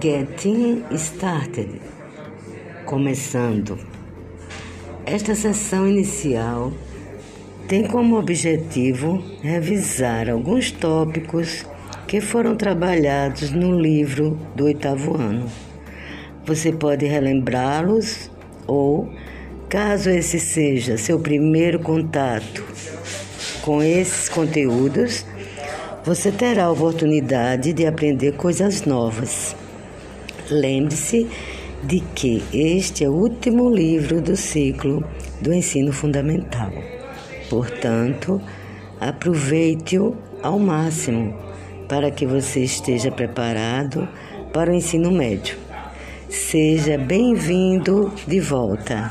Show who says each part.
Speaker 1: Getting Started. Começando. Esta sessão inicial tem como objetivo revisar alguns tópicos que foram trabalhados no livro do oitavo ano. Você pode relembrá-los ou, caso esse seja seu primeiro contato com esses conteúdos, você terá a oportunidade de aprender coisas novas. Lembre-se de que este é o último livro do ciclo do ensino fundamental. Portanto, aproveite-o ao máximo para que você esteja preparado para o ensino médio. Seja bem-vindo de volta.